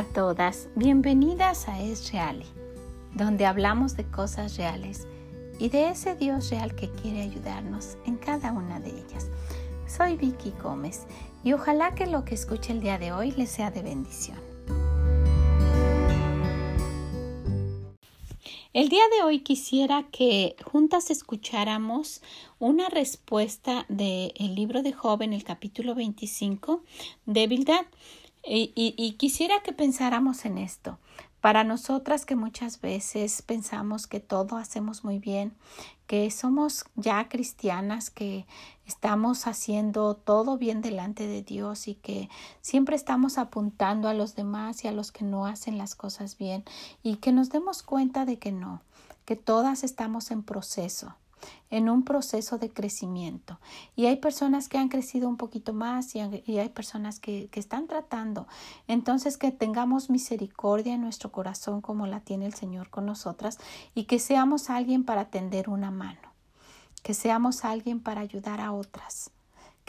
a todas, bienvenidas a Es Real, donde hablamos de cosas reales y de ese Dios real que quiere ayudarnos en cada una de ellas. Soy Vicky Gómez y ojalá que lo que escuche el día de hoy les sea de bendición. El día de hoy quisiera que juntas escucháramos una respuesta del libro de Job en el capítulo 25, Debilidad. Y, y, quisiera que pensáramos en esto. Para nosotras que muchas veces pensamos que todo hacemos muy bien, que somos ya cristianas, que estamos haciendo todo bien delante de Dios y que siempre estamos apuntando a los demás y a los que no hacen las cosas bien y que nos demos cuenta de que no, que todas estamos en proceso en un proceso de crecimiento. Y hay personas que han crecido un poquito más y, hay personas que, que, están tratando. Entonces, que tengamos misericordia en nuestro corazón como la tiene el Señor con nosotras y que seamos alguien para tender una mano, que seamos alguien para ayudar a otras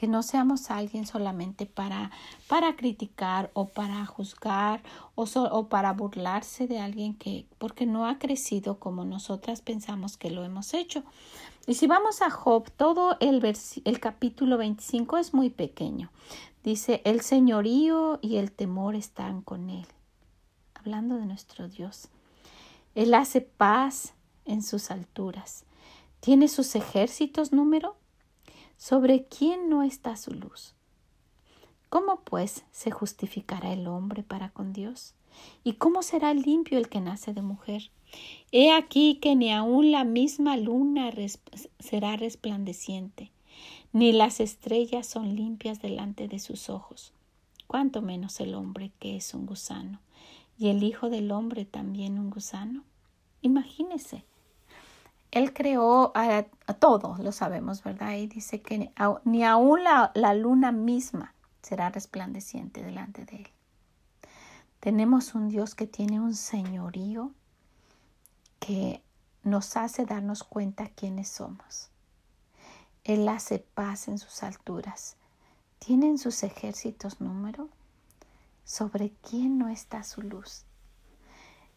que no seamos alguien solamente para, para criticar o para juzgar o, o para burlarse de alguien que porque no ha crecido como nosotras pensamos que lo hemos hecho. Y si vamos a Job, todo el, el capítulo 25 es muy pequeño. Dice, el señorío y el temor están con él. Hablando de nuestro Dios. Él hace paz en sus alturas. ¿Tiene sus ejércitos número? ¿Sobre quién no está su luz? ¿Cómo pues se justificará el hombre para con Dios? ¿Y cómo será limpio el que nace de mujer? He aquí que ni aun la misma luna será resplandeciente, ni las estrellas son limpias delante de sus ojos, cuanto menos el hombre que es un gusano, y el Hijo del hombre también un gusano. Imagínese, él creó a, todo, lo sabemos, ¿verdad? Y dice que ni aún la, la luna misma será resplandeciente delante de Él. Tenemos un Dios que tiene un señorío que nos hace darnos cuenta quiénes somos. Él hace paz en sus alturas. ¿Tienen sus ejércitos número? ¿Sobre quién no está su luz?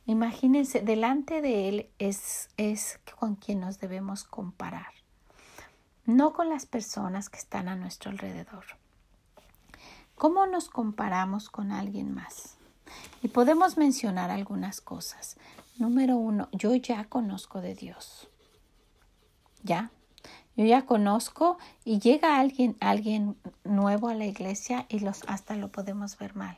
Imagínense, delante de Él es, es con quien nos debemos comparar, no con las personas que están a nuestro alrededor. ¿Cómo nos comparamos con alguien más? Y podemos mencionar algunas cosas. Número uno, yo ya conozco de Dios. ¿Ya? Yo ya conozco y llega alguien, alguien nuevo a la iglesia y los hasta lo podemos ver mal.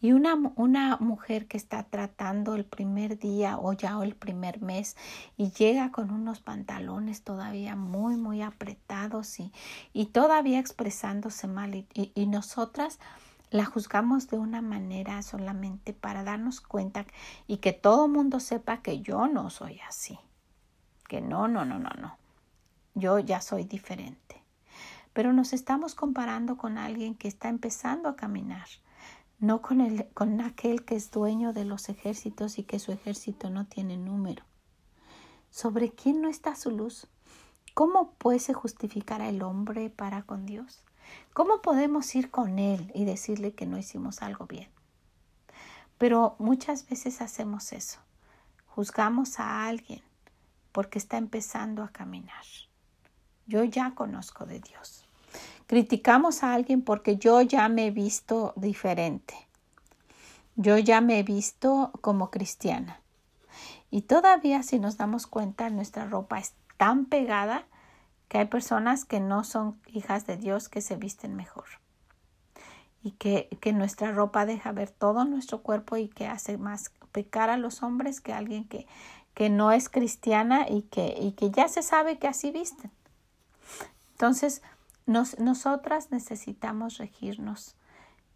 Y una, una mujer que está tratando el primer día o ya el primer mes y llega con unos pantalones todavía muy, muy apretados y, y todavía expresándose mal y, y nosotras la juzgamos de una manera solamente para darnos cuenta y que todo mundo sepa que yo no soy así. Que no, no, no, no, no yo ya soy diferente. Pero nos estamos comparando con alguien que está empezando a caminar, no con, el, con aquel que es dueño de los ejércitos y que su ejército no tiene número. ¿Sobre quién no está su luz? ¿Cómo puede se justificar el hombre para con Dios? ¿Cómo podemos ir con Él y decirle que no hicimos algo bien? Pero muchas veces hacemos eso. Juzgamos a alguien porque está empezando a caminar. Yo ya conozco de Dios. Criticamos a alguien porque yo ya me he visto diferente. Yo ya me he visto como cristiana. Y todavía si nos damos cuenta, nuestra ropa es tan pegada que hay personas que no son hijas de Dios que se visten mejor. Y que, que nuestra ropa deja ver todo nuestro cuerpo y que hace más pecar a los hombres que alguien que, que no es cristiana y que, y que ya se sabe que así visten. Entonces, nosotras necesitamos regirnos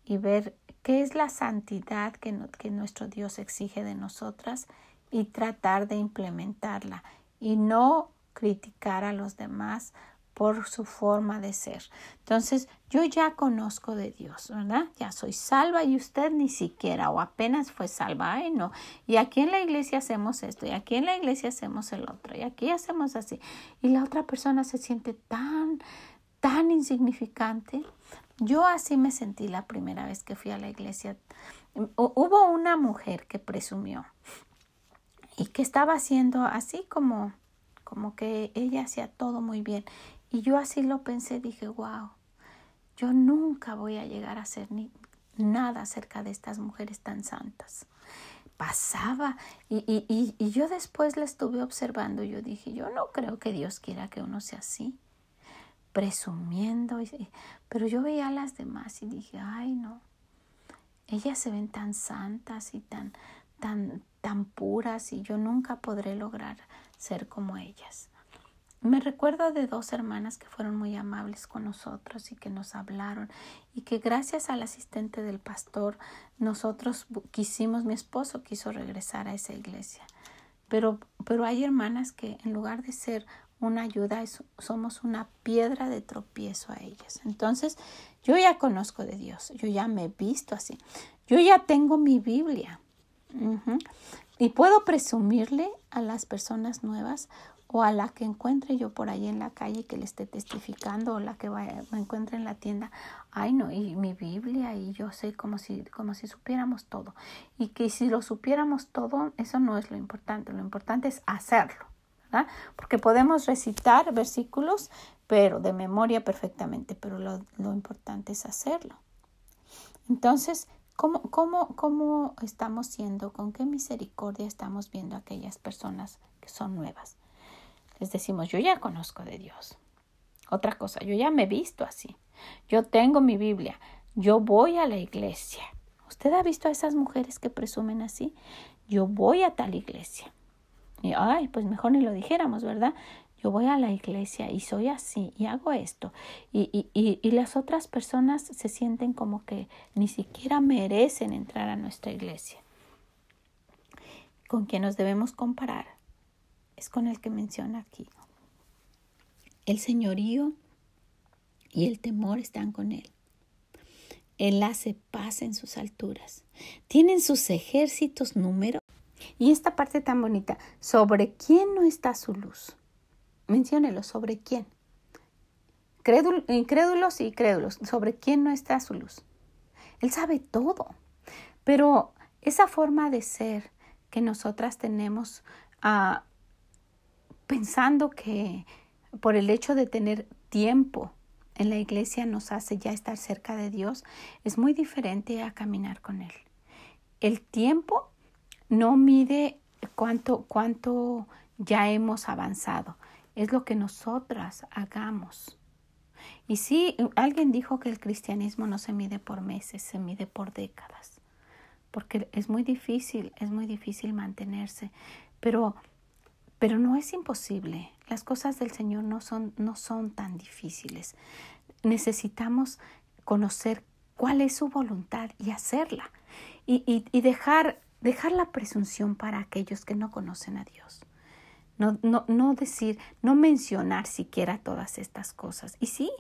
y ver qué es la santidad que, que nuestro Dios exige de nosotras y tratar de implementarla y no criticar a los demás por su forma de ser. Entonces, yo ya conozco de Dios, ¿verdad? Ya soy salva y usted ni siquiera o apenas fue salva, ay no. Y aquí en la iglesia hacemos esto y aquí en la iglesia hacemos el otro y aquí hacemos así. Y la otra persona se siente tan, tan insignificante. Yo así me sentí la primera vez que fui a la iglesia. hubo una mujer que presumió y que estaba haciendo así como, como que ella hacía todo muy bien. Y yo así lo pensé, dije, wow, yo nunca voy a llegar a hacer ni nada acerca de estas mujeres tan santas. Pasaba y, y, y, yo después la estuve observando y yo dije, yo no creo que Dios quiera que uno sea así, presumiendo, pero yo veía a las demás y dije, ay no, ellas se ven tan santas y tan, tan, tan puras y yo nunca podré lograr ser como ellas. Me recuerdo de dos hermanas que fueron muy amables con nosotros y que nos hablaron y que gracias al asistente del pastor nosotros quisimos, mi esposo quiso regresar a esa iglesia. Pero, pero hay hermanas que en lugar de ser una ayuda somos una piedra de tropiezo a ellas. Entonces yo ya conozco de Dios, yo ya me he visto así, yo ya tengo mi Biblia. Y puedo presumirle a las personas nuevas o a la que encuentre yo por ahí en la calle que le esté testificando o la que vaya, me encuentre en la tienda, ay no, y mi Biblia y yo sé como si, como si supiéramos todo. Y que si lo supiéramos todo, eso no es lo importante, lo importante es hacerlo, ¿verdad? Porque podemos recitar versículos, pero de memoria perfectamente, pero lo, lo importante es hacerlo. Entonces, ¿cómo, cómo, ¿cómo estamos siendo? ¿Con qué misericordia estamos viendo a aquellas personas que son nuevas? Les decimos, yo ya conozco de Dios. Otra cosa, yo ya me he visto así. Yo tengo mi Biblia. Yo voy a la iglesia. ¿Usted ha visto a esas mujeres que presumen así? Yo voy a tal iglesia. Y, ay, pues mejor ni lo dijéramos, ¿verdad? Yo voy a la iglesia y soy así y hago esto. Y, y, y, y las otras personas se sienten como que ni siquiera merecen entrar a nuestra iglesia. ¿Con quién nos debemos comparar? Es con el que menciona aquí. El señorío y el temor están con él. Él hace paz en sus alturas. Tienen sus ejércitos número. Y esta parte tan bonita, ¿sobre quién no está su luz? Menciónelo, ¿sobre quién? incrédulos y crédulos, ¿sobre quién no está su luz? Él sabe todo, pero esa forma de ser que nosotras tenemos a pensando que por el hecho de tener tiempo en la iglesia nos hace ya estar cerca de Dios, es muy diferente a caminar con Él. El tiempo no mide cuánto, cuánto ya hemos avanzado, es lo que nosotras hagamos. Y sí, alguien dijo que el cristianismo no se mide por meses, se mide por décadas, porque es muy difícil, es muy difícil mantenerse, pero pero no es imposible. Las cosas del Señor no son, no son tan difíciles. Necesitamos conocer cuál es su voluntad y hacerla. Y, y, y dejar, dejar la presunción para aquellos que no conocen a Dios. No, no, no, decir, no mencionar siquiera todas estas cosas. Y sí,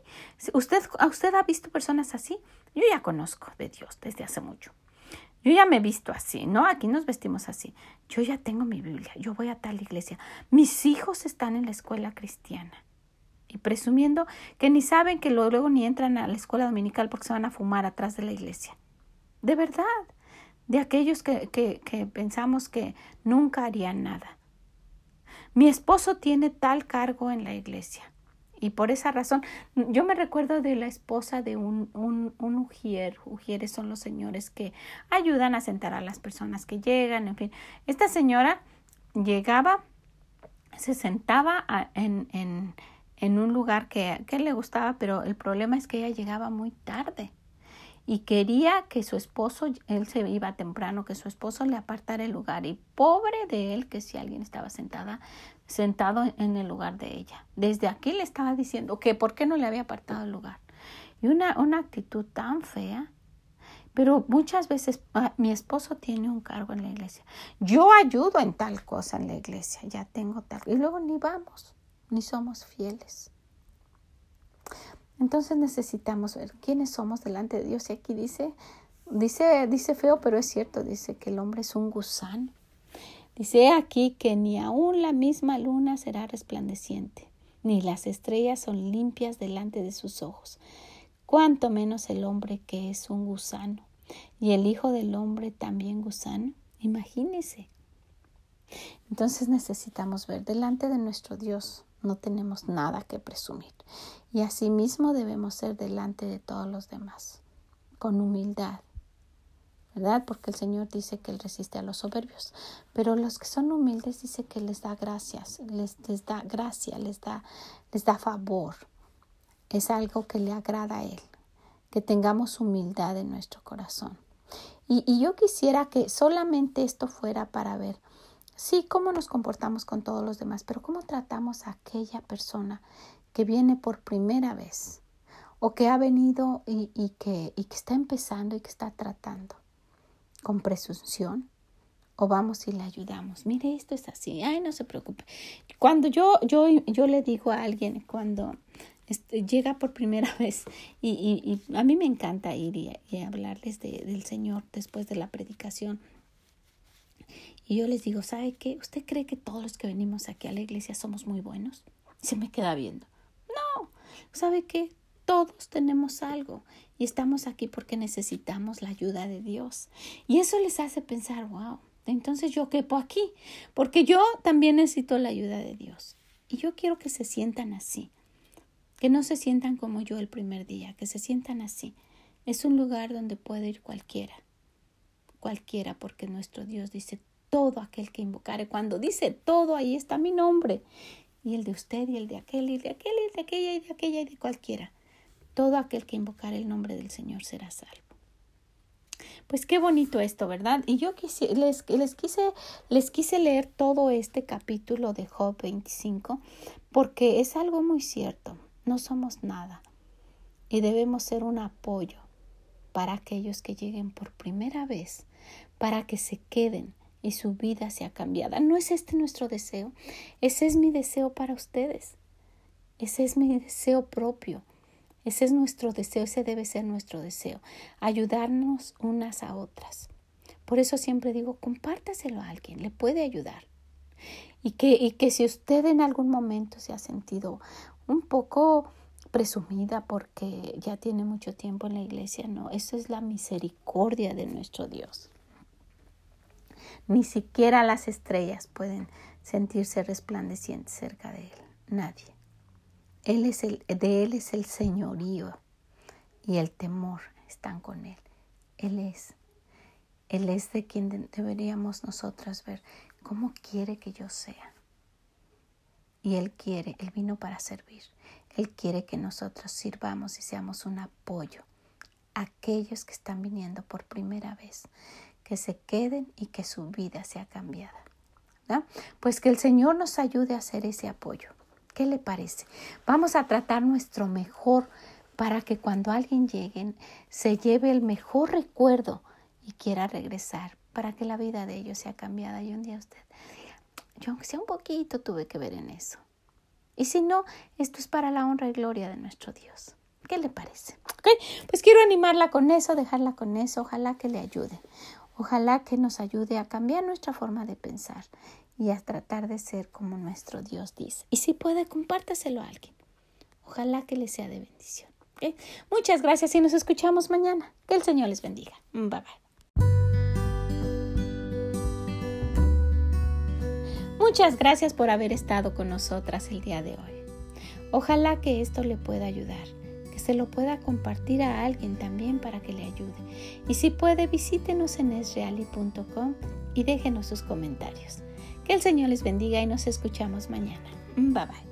usted, usted ha visto personas así. Yo ya conozco de Dios desde hace mucho. Yo ya me he visto así, ¿no? Aquí nos vestimos así. Yo ya tengo mi Biblia, yo voy a tal iglesia. Mis hijos están en la escuela cristiana. Y presumiendo que ni saben que luego ni entran a la escuela dominical porque se van a fumar atrás de la iglesia. De verdad, de aquellos que, que, que pensamos que nunca harían nada. Mi esposo tiene tal cargo en la iglesia. Y por esa razón, yo me recuerdo de la esposa de un, un, un ujier. Ujieres son los señores que ayudan a sentar a las personas que llegan, en fin. Esta señora llegaba, se sentaba en, en, en un lugar que, que le gustaba, pero el problema es que ella llegaba muy tarde y quería que su esposo, él se iba temprano, que su esposo le apartara el lugar. Y pobre de él que si alguien estaba sentada, sentado en el lugar de ella. Desde aquí le estaba diciendo que por qué no le había apartado el lugar. Y una, una actitud tan fea. Pero muchas veces ah, mi esposo tiene un cargo en la iglesia. Yo ayudo en tal cosa en la iglesia, ya tengo tal. Y luego ni vamos, ni somos fieles. Entonces necesitamos ver quiénes somos delante de Dios. Y aquí dice, dice, dice feo, pero es cierto, dice que el hombre es un gusano. Dice aquí que ni aun la misma luna será resplandeciente, ni las estrellas son limpias delante de sus ojos, cuanto menos el hombre que es un gusano. y el Hijo del Hombre también gusano. Imagínese. Entonces necesitamos ver delante de nuestro Dios no tenemos nada que presumir y asimismo debemos ser delante de todos los demás con humildad ¿verdad? Porque el Señor dice que Él resiste a los soberbios, pero los que son humildes dice que les da gracias, les, les da gracia, les da, les da favor. Es algo que le agrada a Él, que tengamos humildad en nuestro corazón. Y, y yo quisiera que solamente esto fuera para ver, sí, cómo nos comportamos con todos los demás, pero cómo tratamos a aquella persona que viene por primera vez o que ha venido y, y, que, y está empezando y que está tratando con presunción o vamos y le ayudamos. Mire, esto es así. Ay, no se preocupe. Cuando yo, yo, yo le digo a alguien, cuando este, llega por primera vez, y, y, a mí me encanta ir y, hablarles de, del Señor después de la predicación. Y yo les digo, ¿sabe qué? ¿Usted cree que todos los que venimos aquí a la iglesia somos muy buenos? Se me queda viendo. No, ¿sabe qué? Todos tenemos algo y estamos aquí porque necesitamos la ayuda de Dios. Y eso les hace pensar, wow, entonces yo quepo aquí, porque yo también necesito la ayuda de Dios. Y yo quiero que se sientan así, que no se sientan como yo el primer día, que se sientan así. Es un lugar donde puede ir cualquiera, cualquiera, porque nuestro Dios dice todo aquel que invocare. Cuando dice todo, ahí está mi nombre, y el de usted, y el de aquel, y de aquel, y de aquella, y de aquella, y de cualquiera todo aquel que invocar el nombre del Señor será salvo. Pues qué bonito esto, ¿verdad? Y yo les, les, quise, les quise leer todo este capítulo de Job 25 porque es algo muy cierto. No somos nada y debemos ser un apoyo para aquellos que lleguen por primera vez, para que se queden y su vida sea cambiada. ¿No es este nuestro deseo? Ese es mi deseo para ustedes. Ese es mi deseo propio. Ese es nuestro deseo, ese debe ser nuestro deseo, ayudarnos unas a otras. Por eso siempre digo, compártaselo a alguien, le puede ayudar. Y que, y que si usted en algún momento se ha sentido un poco presumida porque ya tiene mucho tiempo en la iglesia, no, eso es la misericordia de nuestro Dios. Ni siquiera las estrellas pueden sentirse resplandecientes cerca de Él, nadie. Él es el, de Él es el señorío y el temor están con Él. Él es. Él es de quien deberíamos nosotras ver cómo quiere que yo sea. Y Él quiere, Él vino para servir. Él quiere que nosotros sirvamos y seamos un apoyo a aquellos que están viniendo por primera vez, que se queden y que su vida sea cambiada. Pues que el Señor nos ayude a hacer ese apoyo. ¿Qué le parece? Vamos a tratar nuestro mejor para que cuando alguien llegue se lleve el mejor recuerdo y quiera regresar para que la vida de ellos sea cambiada. Y un día usted yo aunque sea un poquito tuve que ver en eso. Y si no, esto es para la honra y gloria de nuestro Dios. ¿Qué le parece? ¿Okay? Pues quiero animarla con eso, dejarla con eso, ojalá que le ayude. Ojalá que nos ayude a cambiar nuestra forma de pensar y a tratar de ser como nuestro Dios dice. Y si puede, compártaselo a alguien. Ojalá que le sea de bendición. Muchas gracias y nos escuchamos mañana. Que el Señor les bendiga. Bye bye. Muchas gracias por haber estado con nosotras el día de hoy. Ojalá que esto le pueda ayudar, se lo pueda compartir a alguien también para que le ayude. Y si puede, visítenos en esreali.com y déjenos sus comentarios. Que el Señor les bendiga y nos escuchamos mañana. Bye bye.